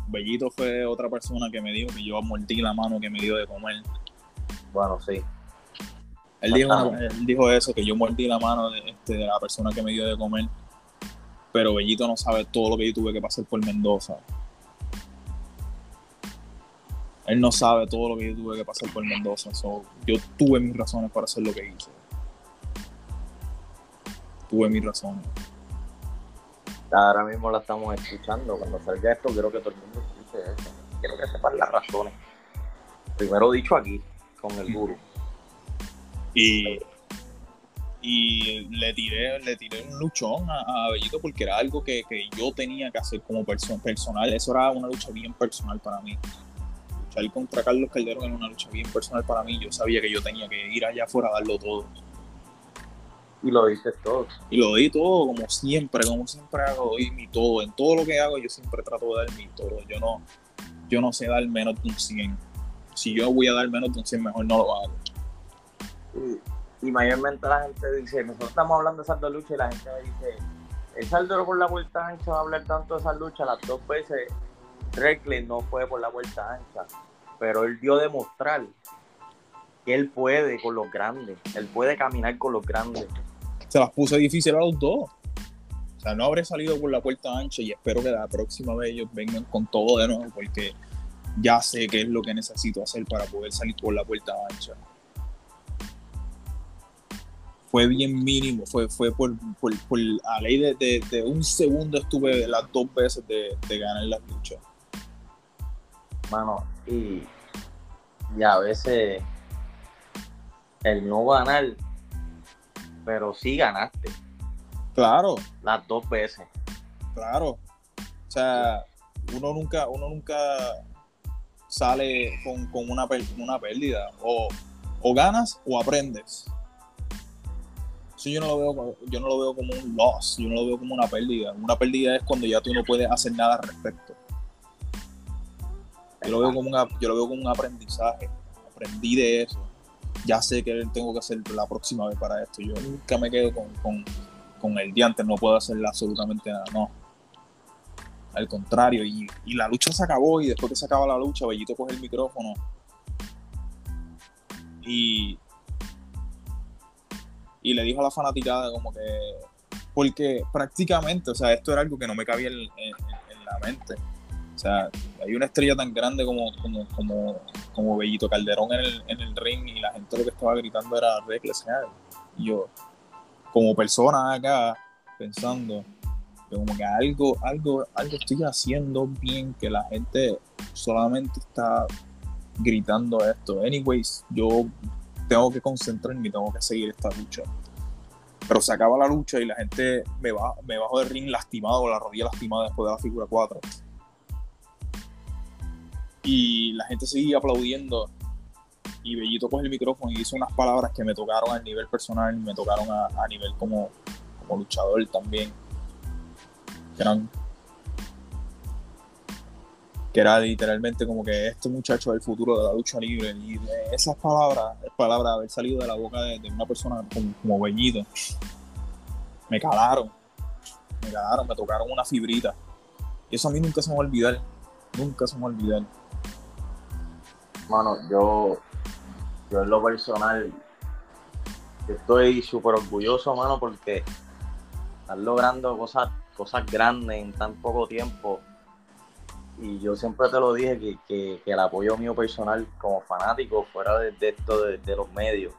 Bellito fue otra persona que me dijo que yo mordí la mano que me dio de comer. Bueno, sí. Él dijo, dijo eso, que yo mordí la mano de, este, de la persona que me dio de comer. pero Bellito no sabe todo lo que yo tuve que pasar por Mendoza. Él no sabe todo lo que yo tuve que pasar por Mendoza. yo tuve mis razones para hacer lo que hice. Tuve mis razones. Ahora mismo la estamos escuchando. Cuando salga esto, quiero que todo el mundo escuche eso. Quiero que sepan las razones. Primero dicho aquí, con el guru. Y y le tiré, le tiré un luchón a, Bellito porque era algo que, yo tenía que hacer como persona personal. Eso era una lucha bien personal para mí. Luchar contra Carlos Calderón era una lucha bien personal para mí. Yo sabía que yo tenía que ir allá afuera a darlo todo. Y lo diste todo. Y lo di todo, como siempre, como siempre hago, doy mi todo. En todo lo que hago, yo siempre trato de dar mi todo. Yo no, yo no sé dar menos de un 100. Si yo voy a dar menos de un 100, mejor no lo hago y mayormente la gente dice, nosotros estamos hablando de esas dos luchas y la gente me dice, el saldo por la vuelta ancha va a hablar tanto de esas luchas, las dos veces Reckless no fue por la vuelta ancha, pero él dio demostrar que él puede con los grandes, él puede caminar con los grandes. Se las puse difícil a los dos. O sea, no habré salido por la puerta ancha y espero que la próxima vez ellos vengan con todo de nuevo porque ya sé qué es lo que necesito hacer para poder salir por la puerta ancha fue bien mínimo, fue, fue por, por, por a ley de, de, un segundo estuve las dos veces de, ganar las luchas. Mano, y, y a veces el no ganar, pero sí ganaste. Claro. Las dos veces. Claro. O sea, uno nunca, uno nunca sale con, con una, una pérdida. O, o ganas o aprendes yo no lo veo, yo no lo veo como un loss, yo no lo veo como una pérdida. Una pérdida es cuando ya tú no puedes hacer nada al respecto. Yo lo veo como, yo lo veo como un aprendizaje. Aprendí de eso. Ya sé que tengo que hacer la próxima vez para esto. Yo nunca me quedo con, con, el diante, no puedo hacer absolutamente nada. No. Al contrario, y, y la lucha se acabó y después que se acaba la lucha, Bellito coge el micrófono y y le dijo a la fanaticada como que, porque prácticamente, o sea, esto era algo que no me cabía en, la mente. O sea, hay una estrella tan grande como, como, como, como Bellito Calderón en el, en el ring y la gente lo que estaba gritando era Reckless Y yo, como persona acá, pensando que como que algo, algo, algo estoy haciendo bien, que la gente solamente está gritando esto. Anyways, yo tengo que concentrarme y tengo que seguir esta lucha. Pero se acaba la lucha y la gente me, va, me bajo del ring lastimado, la rodilla lastimada después de la figura 4. Y la gente sigue aplaudiendo. Y Bellito coge el micrófono y dice unas palabras que me tocaron a nivel personal, me tocaron a, a nivel como, como luchador también. Que eran que era literalmente como que este muchacho es el futuro de la lucha libre. Y esas palabras, palabras haber salido de la boca de, una persona como, como Bellito, me calaron, me calaron, me tocaron una fibrita. Y eso a mí nunca se me va a olvidar, nunca se me va a olvidar. Mano, yo, yo en lo personal estoy súper orgulloso, mano, porque están logrando cosas, cosas grandes en tan poco tiempo. Y yo siempre te lo dije que, el apoyo mío personal como fanático fuera de, esto de, los medios,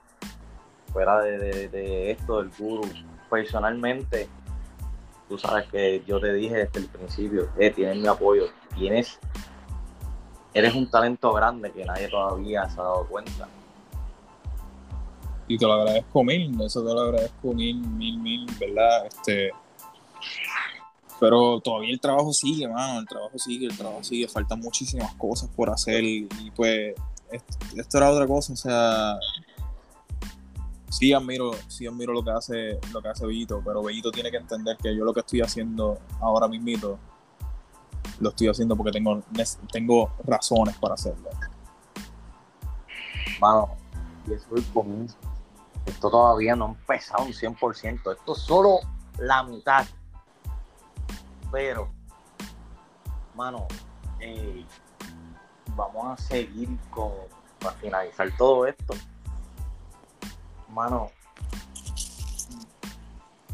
fuera de, esto del guru, personalmente, tú sabes que yo te dije desde el principio, eh, tienes mi apoyo, tienes, eres un talento grande que nadie todavía se ha dado cuenta. Y te lo agradezco mil, eso te lo agradezco mil, mil, mil, ¿verdad? Este, pero todavía el trabajo sigue, mano, el trabajo sigue, el trabajo sigue, faltan muchísimas cosas por hacer y, pues esto, era otra cosa, o sea, sí admiro, sí admiro lo que hace, lo que hace Bellito, pero Bellito tiene que entender que yo lo que estoy haciendo ahora mismo lo estoy haciendo porque tengo, tengo razones para hacerlo. Mano, y eso. Esto todavía no ha empezado un 100%, esto es solo la mitad pero, mano, eh, vamos a seguir con, para finalizar todo esto, mano,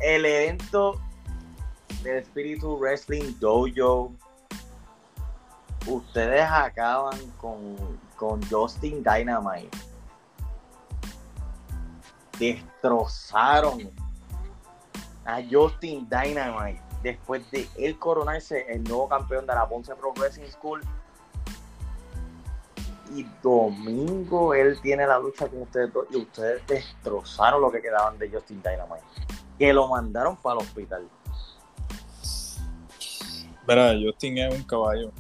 el evento de Espíritu Wrestling Dojo, ustedes acaban con, con Justin Dynamite. Destrozaron a Justin Dynamite después de él coronarse el nuevo campeón de la Ponce Pro Wrestling School. Y domingo él tiene la lucha con ustedes dos y ustedes destrozaron lo que quedaban de Justin Dynamite. Que lo mandaron para el hospital. Verá, Justin es un caballo.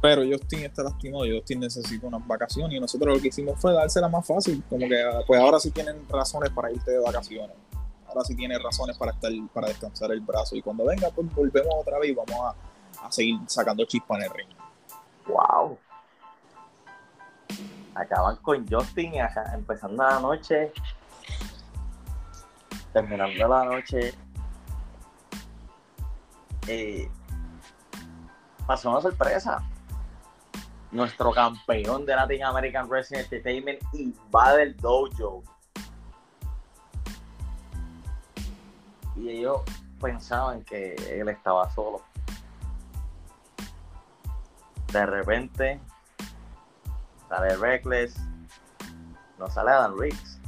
Pero Justin está lastimado Justin necesita unas vacaciones y nosotros lo que hicimos fue dársela más fácil. Como que pues ahora sí tienen razones para irte de vacaciones ahora sí tiene razones para estar para descansar el brazo y cuando venga pues volvemos otra vez y vamos a, seguir sacando chispas en el ring. Wow. Acaban con Justin empezando la noche, terminando la noche. Eh, pasó una sorpresa. Nuestro campeón de Latin American Wrestling Entertainment invade el dojo y ellos pensaban que él estaba solo. De repente sale Reckless, no sale Adam Riggs,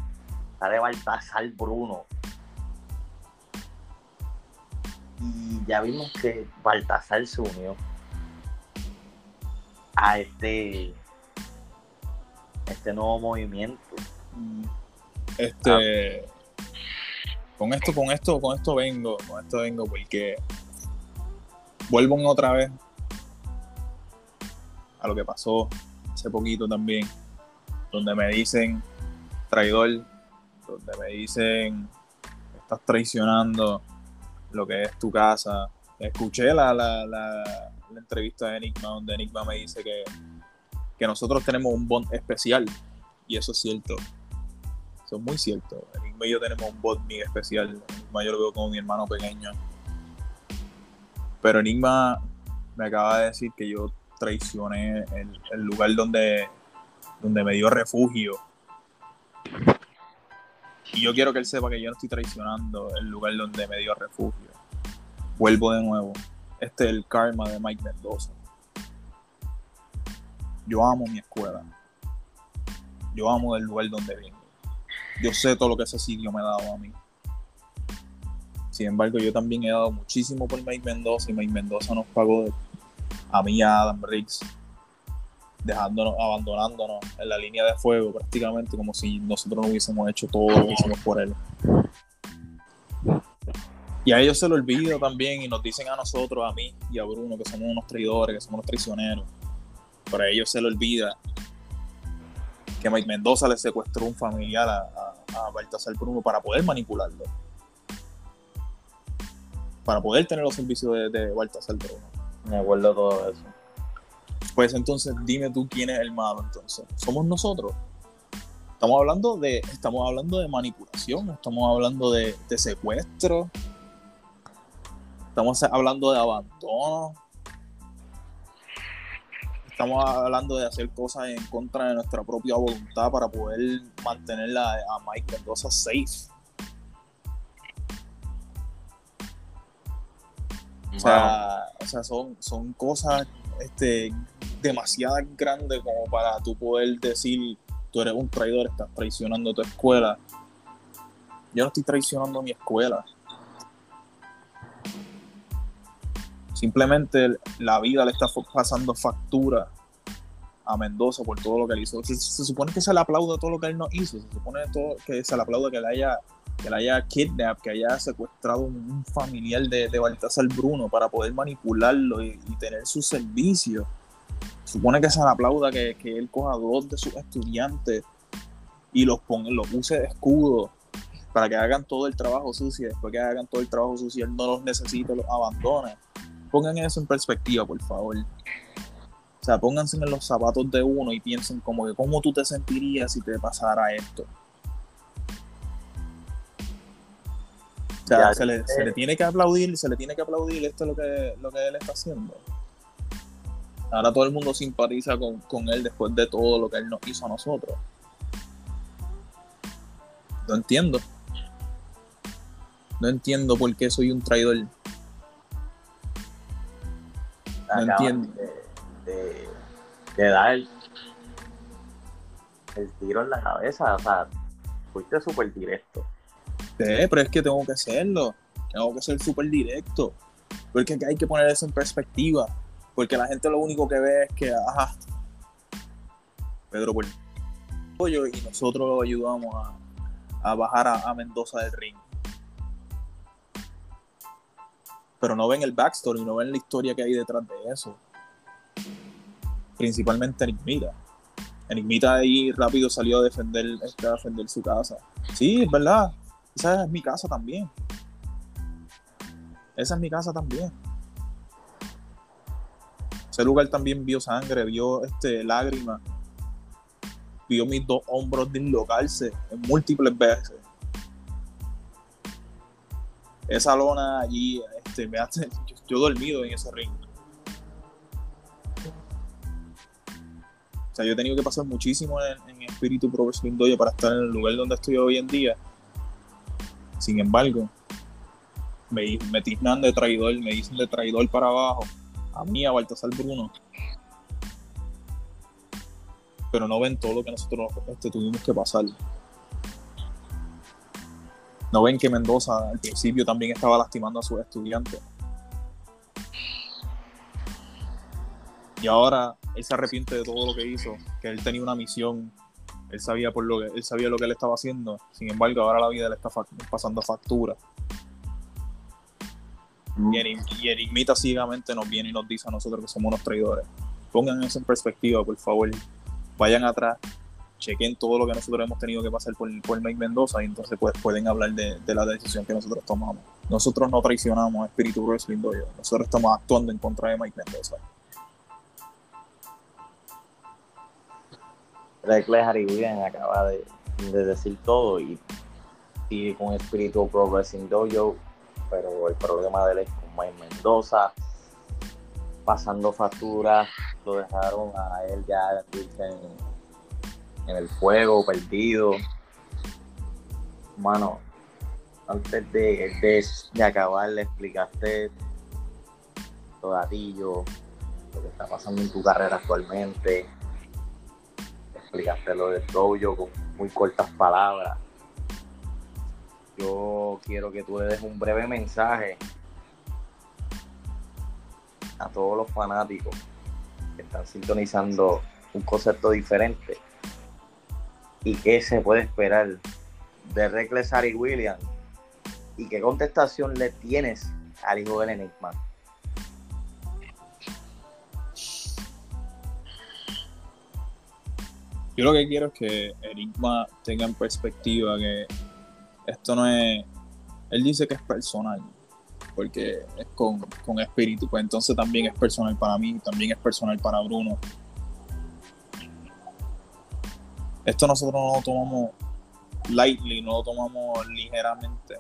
sale Baltasar Bruno. Y ya vimos que Baltasar se unió a este este nuevo movimiento. Este con esto, con esto, con esto vengo, con esto vengo porque vuelvo otra vez a lo que pasó hace poquito también, donde me dicen traidor, donde me dicen estás traicionando lo que es tu casa. Escuché la, la, la, entrevista de Enigma, donde Enigma me dice que, que nosotros tenemos un bond especial, y eso es cierto. Eso es muy cierto. Enigma y yo tenemos un bot muy especial. Enigma yo lo veo como mi hermano pequeño. Pero Enigma me acaba de decir que yo traicioné el, el lugar donde, donde me dio refugio. Y yo quiero que él sepa que yo no estoy traicionando el lugar donde me dio refugio. Vuelvo de nuevo. Este es el karma de Mike Mendoza. Yo amo mi escuela. Yo amo el lugar donde vengo yo sé todo lo que ese sitio me ha dado a mí. Sin embargo, yo también he dado muchísimo por Mike Mendoza y Mike Mendoza nos pagó a mí a Adam Riggs, dejándonos, abandonándonos en la línea de fuego prácticamente como si nosotros no hubiésemos hecho todo lo que hicimos por él. Y a ellos se lo olvida también y nos dicen a nosotros, a mí y a Bruno, que somos unos traidores, que somos unos traicioneros. Pero a ellos se lo olvida que Mike Mendoza le secuestró un familiar a, a, Baltasar Bruno para poder manipularlo. Para poder tener los servicios de, de Baltasar Bruno. Me acuerdo todo eso. Pues entonces dime tú quién es el malo entonces. Somos nosotros. Estamos hablando de, estamos hablando de manipulación, estamos hablando de, de secuestro, estamos hablando de abandono, estamos hablando de hacer cosas en contra de nuestra propia voluntad para poder mantenerla a Mike Mendoza safe. O sea, o sea son, son cosas este, demasiado grandes como para tú poder decir, tú eres un traidor, estás traicionando tu escuela. Yo no estoy traicionando mi escuela. Simplemente la vida le está pasando factura a Mendoza por todo lo que él hizo. Se, supone que se le aplauda todo lo que él no hizo. Se supone todo, que se le aplauda que le haya, que le haya kidnapped, que haya secuestrado un, familiar de, de, Baltasar Bruno para poder manipularlo y, tener su servicio. Se supone que se le aplauda que, que él coja dos de sus estudiantes y los, ponga, los use de escudo para que hagan todo el trabajo sucio. Después que hagan todo el trabajo sucio, él no los necesita, los abandone pongan eso en perspectiva, por favor. O sea, pónganse en los zapatos de uno y piensen como que cómo tú te sentirías si te pasara esto. O sea, se le, tiene que aplaudir, se le tiene que aplaudir esto es lo que, lo que él está haciendo. Ahora todo el mundo simpatiza con, con él después de todo lo que él nos hizo a nosotros. No entiendo. No entiendo por qué soy un traidor acaban de, de, dar el, tiro en la cabeza. O sea, fuiste súper directo. Sí, pero es que tengo que hacerlo. Tengo que ser súper directo. Porque hay que poner eso en perspectiva. Porque la gente lo único que ve es que, ajá, Pedro por y nosotros lo ayudamos a, bajar a, Mendoza del ring. Pero no ven el backstory, no ven la historia que hay detrás de eso. Principalmente Enigmita. Enigmita ahí rápido salió a defender, este, a defender su casa. Sí, es verdad. Esa es mi casa también. Esa es mi casa también. Ese lugar también vio sangre, vio este, lágrimas, vio mis dos hombros dislocarse en múltiples veces. Esa lona allí este, me hace. Yo, he dormido en ese ring. O sea, yo he tenido que pasar muchísimo en, espíritu Pro Wrestling para estar en el lugar donde estoy hoy en día. Sin embargo, me, me tiznan de traidor, me dicen de traidor para abajo. A mí, a Baltasar Bruno pero no ven todo lo que nosotros este, tuvimos que pasar. No ven que Mendoza al principio también estaba lastimando a sus estudiantes. Y ahora él se arrepiente de todo lo que hizo, que él tenía una misión, él sabía por lo que él sabía lo que él estaba haciendo. Sin embargo, ahora la vida le está pasando factura. Y, Enigmita ciegamente nos viene y nos dice a nosotros que somos unos traidores. Pongan eso en perspectiva, por favor vayan atrás, chequen todo lo que nosotros hemos tenido que pasar por, por Mike Mendoza y entonces pues, pueden hablar de, la decisión que nosotros tomamos. Nosotros no traicionamos a Espíritu Wrestling Dojo, nosotros estamos actuando en contra de Mike Mendoza. Reckless Harry Williams acaba de, decir todo y, y con Espíritu Pro Wrestling Dojo, pero el problema de él es con Mike Mendoza pasando facturas, lo dejaron a él ya en, el fuego, perdido. Mano, antes de, acabar, le explicaste ti, lo que está pasando en tu carrera actualmente. Explicaste lo del dojo con muy cortas palabras. Yo quiero que tú le des un breve mensaje a todos los fanáticos que están sintonizando un concepto diferente y qué se puede esperar de Reckless Harry Williams y qué contestación le tienes al hijo del Enigma. Yo lo que quiero es que Enigma tenga en perspectiva que esto no es. Él dice que es personal porque es con, espíritu, pues entonces también es personal para mí, también es personal para Bruno. Esto nosotros no lo tomamos lightly, no lo tomamos ligeramente,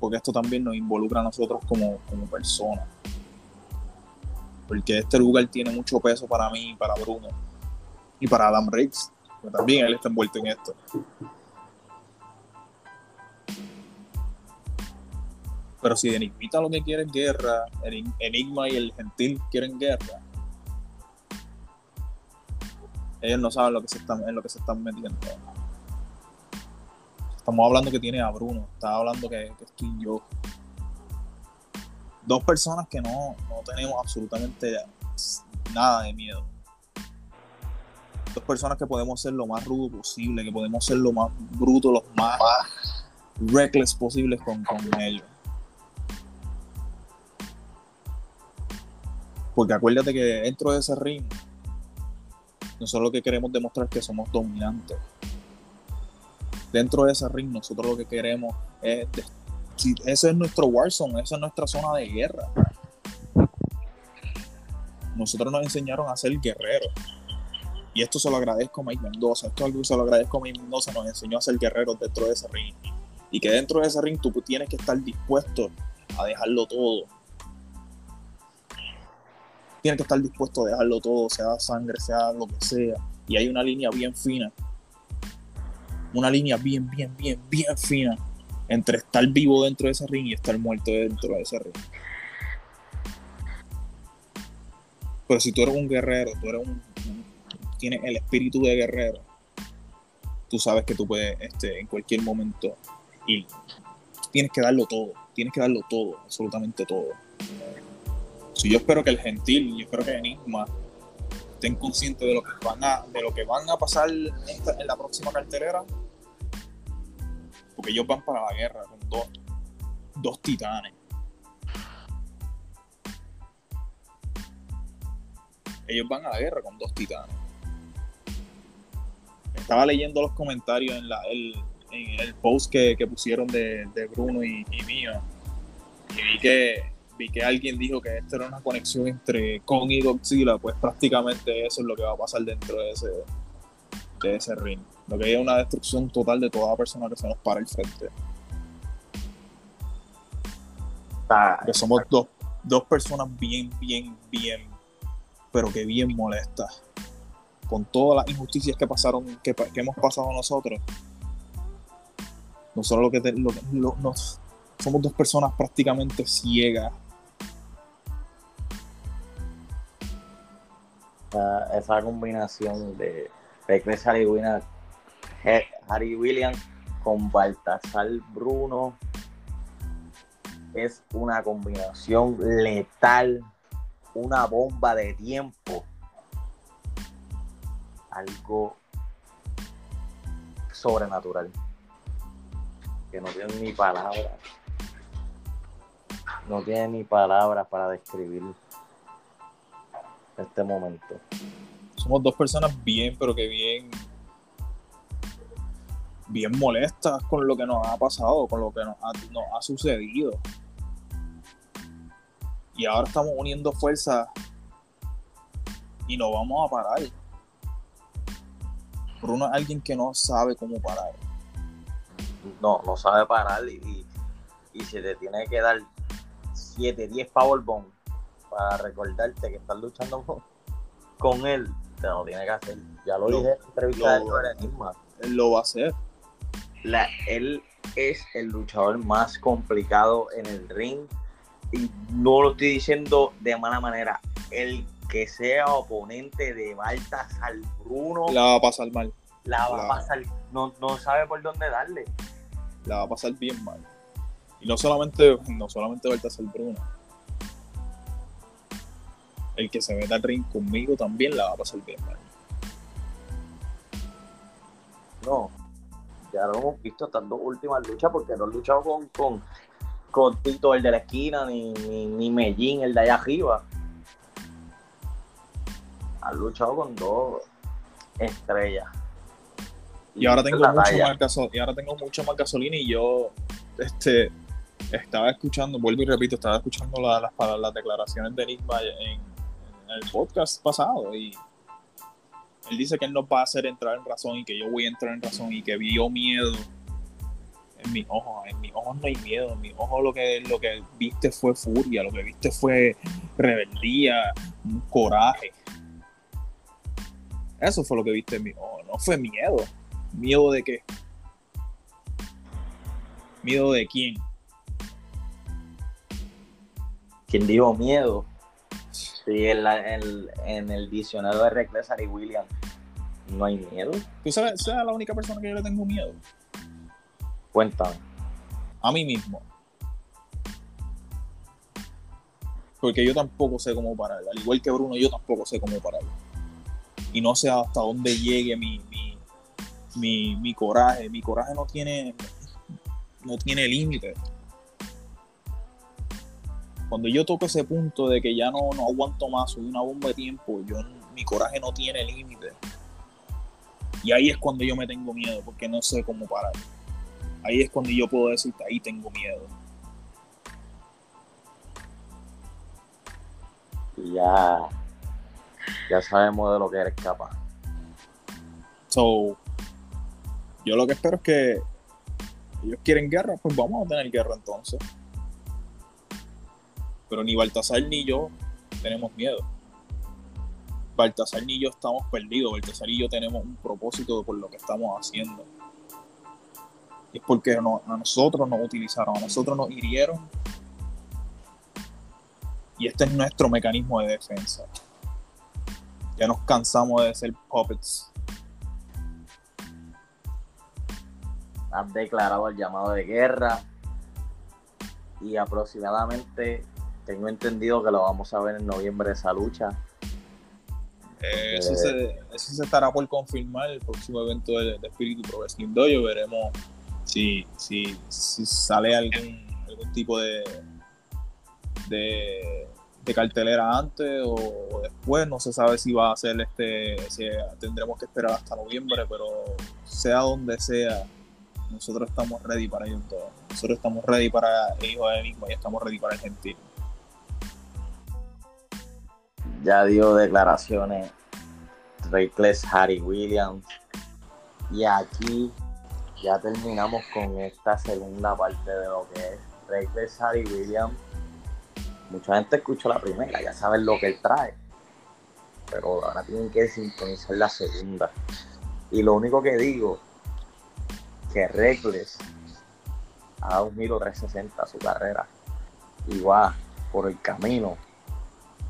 porque esto también nos involucra a nosotros como, como personas. Porque este lugar tiene mucho peso para mí, para Bruno y para Adam Riggs, que también él está envuelto en esto. Pero si Enigmita lo que quiere es guerra, Enigma y el Gentil quieren guerra, ellos no saben lo que se están, en lo que se están metiendo. Estamos hablando que tiene a Bruno, está hablando que, estoy yo. Dos personas que no, no tenemos absolutamente nada de miedo. Dos personas que podemos ser lo más rudo posible, que podemos ser lo más bruto, los más reckless posibles con, con ellos. Porque acuérdate que dentro de ese ring, nosotros lo que queremos demostrar es que somos dominantes. Dentro de ese ring, nosotros lo que queremos es. ese es nuestro Warzone, esa es nuestra zona de guerra. Nosotros nos enseñaron a ser guerreros. Y esto se lo agradezco a Mike Mendoza. Esto se lo agradezco a Mike Mendoza. Nos enseñó a ser guerreros dentro de ese ring. Y que dentro de ese ring tú tienes que estar dispuesto a dejarlo todo tiene que estar dispuesto a dejarlo todo, sea sangre, sea lo que sea. Y hay una línea bien fina, una línea bien, bien, bien, bien fina entre estar vivo dentro de ese ring y estar muerto dentro de ese ring. Pero si tú eres un guerrero, tú eres un, tienes el espíritu de guerrero, tú sabes que tú puedes este, en cualquier momento ir. Tienes que darlo todo, tienes que darlo todo, absolutamente todo. Si yo espero que el gentil, yo espero que Enigma estén conscientes de lo que van a, de lo que van a pasar en, la próxima cartelera. Porque ellos van para la guerra con dos, dos titanes. Ellos van a la guerra con dos titanes. Estaba leyendo los comentarios en, la, el, en el post que, pusieron de, Bruno y, y mío. Y vi que vi que alguien dijo que esta era una conexión entre Kong y Godzilla, pues prácticamente eso es lo que va a pasar dentro de ese, de ese ring. Lo que es una destrucción total de toda persona que se nos para el frente. Ah, que somos dos, dos personas bien, bien, bien, pero que bien molestas. Con todas las injusticias que pasaron, que, hemos pasado nosotros. Nosotros lo que, lo, nos, somos dos personas prácticamente ciegas esa, combinación de Reckless Harry Harry Williams con Baltasar Bruno es una combinación letal, una bomba de tiempo, algo sobrenatural, que no tiene ni palabras, no tiene ni palabras para describir este momento. Somos dos personas bien, pero que bien, bien molestas con lo que nos ha pasado, con lo que nos ha, sucedido. Y ahora estamos uniendo fuerzas y no vamos a parar. Bruno es alguien que no sabe cómo parar. No, no sabe parar y, y, se te tiene que dar 7, 10 powerbomb para recordarte que estás luchando [laughs] con, él, te lo tiene que hacer. Ya lo, dije en entrevista Él lo va a hacer. La, él es el luchador más complicado en el ring y no lo estoy diciendo de mala manera. El que sea oponente de Baltasar Bruno la va a pasar mal. La va a pasar, no, no sabe por dónde darle. La va a pasar bien mal. Y no solamente, no solamente Baltasar Bruno el que se meta al ring conmigo también la va a pasar bien mal. No, ya lo hemos visto estas dos últimas luchas porque no han luchado con, con, con Tito, el de la esquina, ni, ni, Mellín, el de allá arriba. Han luchado con dos estrellas. Y, ahora tengo mucho más gasolina, y ahora tengo mucho más gasolina y yo este estaba escuchando, vuelvo y repito, estaba escuchando las, las declaraciones de Enigma en, el podcast pasado y él dice que él no va a hacer entrar en razón y que yo voy a entrar en razón y que vio miedo en mis ojos. En mis ojos no hay miedo, en mis ojos lo que, lo que viste fue furia, lo que viste fue rebeldía, coraje. Eso fue lo que viste en mis ojos, no fue miedo. ¿Miedo de qué? ¿Miedo de quién? ¿Quién dijo miedo? Sí, en, el diccionario de Reckless Harry Williams no hay miedo. ¿Tú sabes, sabes la única persona que yo le tengo miedo? Cuéntame. A mí mismo. Porque yo tampoco sé cómo parar. Al igual que Bruno, yo tampoco sé cómo parar. Y no sé hasta dónde llegue mi, mi, mi coraje. Mi coraje no tiene, no tiene límite cuando yo toco ese punto de que ya no, no aguanto más, soy una bomba de tiempo, yo, mi coraje no tiene límite. Y ahí es cuando yo me tengo miedo, porque no sé cómo parar. Ahí es cuando yo puedo decirte, ahí tengo miedo. ya, ya sabemos de lo que eres capaz. So, yo lo que espero es que ellos quieren guerra, pues vamos a tener guerra entonces. Pero ni Baltasar ni yo tenemos miedo. Baltasar ni yo estamos perdidos. Baltasar y yo tenemos un propósito por lo que estamos haciendo. Y es porque a nosotros nos utilizaron, a nosotros nos hirieron. Y este es nuestro mecanismo de defensa. Ya nos cansamos de ser puppets. Han declarado el llamado de guerra y aproximadamente tengo entendido que lo vamos a ver en noviembre esa lucha. Eh, eso, se, eso, se, estará por confirmar el próximo evento de, de Espíritu Pro Wrestling Dojo. Veremos si, si, si sale algún, algún tipo de, de, de, cartelera antes o después. No se sabe si va a ser este, si tendremos que esperar hasta noviembre, pero sea donde sea, nosotros estamos ready para ellos todos. Nosotros estamos ready para el Hijo de Enigma y estamos ready para el Gentil. Ya dio declaraciones Reckless Harry Williams. Y aquí ya terminamos con esta segunda parte de lo que es Reckless Harry Williams. Mucha gente escuchó la primera, ya saben lo que él trae. Pero ahora tienen que sintonizar la segunda. Y lo único que digo, que Reckless ha dado un giro 360 a su carrera. Y va por el camino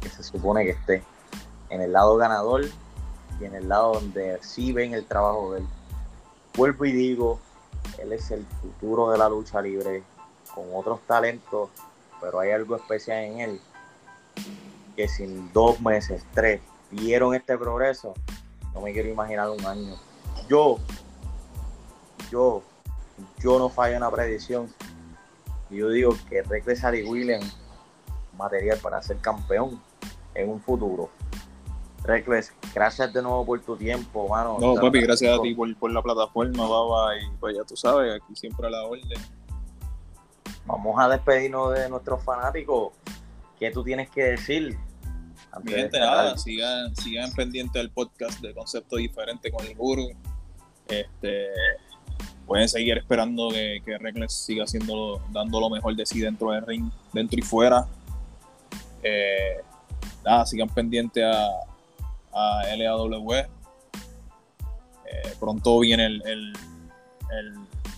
que se supone que esté. En el lado ganador y en el lado donde sí ven el trabajo de él. Vuelvo y digo, él es el futuro de la lucha libre, con otros talentos, pero hay algo especial en él, que sin dos meses, tres, vieron este progreso, no me quiero imaginar un año. Yo, yo, yo no fallo en la predicción. Yo digo que Reckless y William material para ser campeón en un futuro. Reckless, gracias de nuevo por tu tiempo, mano. No, papi, gracias a ti por, por la plataforma, baba, y pues ya tú sabes, aquí siempre a la orden. Vamos a despedirnos de nuestros fanáticos. ¿Qué tú tienes que decir? Mi gente, nada, sigan, sigan pendientes del podcast de Concepto Diferente con el Guru. Este, pueden seguir esperando que, que Reckless siga haciendo, dando lo mejor de sí dentro del ring, dentro y fuera. Eh, nada, sigan pendientes a, a LAW. Eh, pronto viene el, el,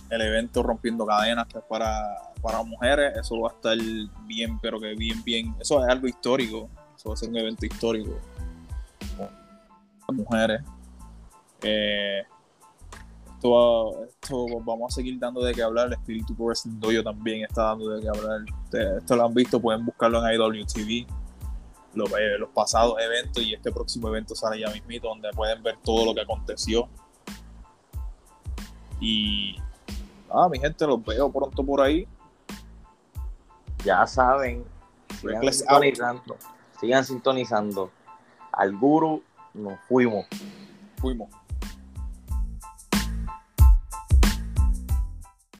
el, evento Rompiendo Cadenas, que es para, para mujeres. Eso va a estar bien, pero que bien, bien. Eso es algo histórico. Eso va a ser un evento histórico. Mujeres. Eh, esto, esto, vamos a seguir dando de qué hablar. El Espíritu Wrestling Dojo también está dando de qué hablar. Esto lo han visto, pueden buscarlo en IWTV los, eh, los, pasados eventos y este próximo evento sale ya mismito, donde pueden ver todo lo que aconteció. Y ah, mi gente, los veo pronto por ahí. Ya saben, sigan sintonizando, sigan sintonizando. Al guru nos fuimos. Fuimos.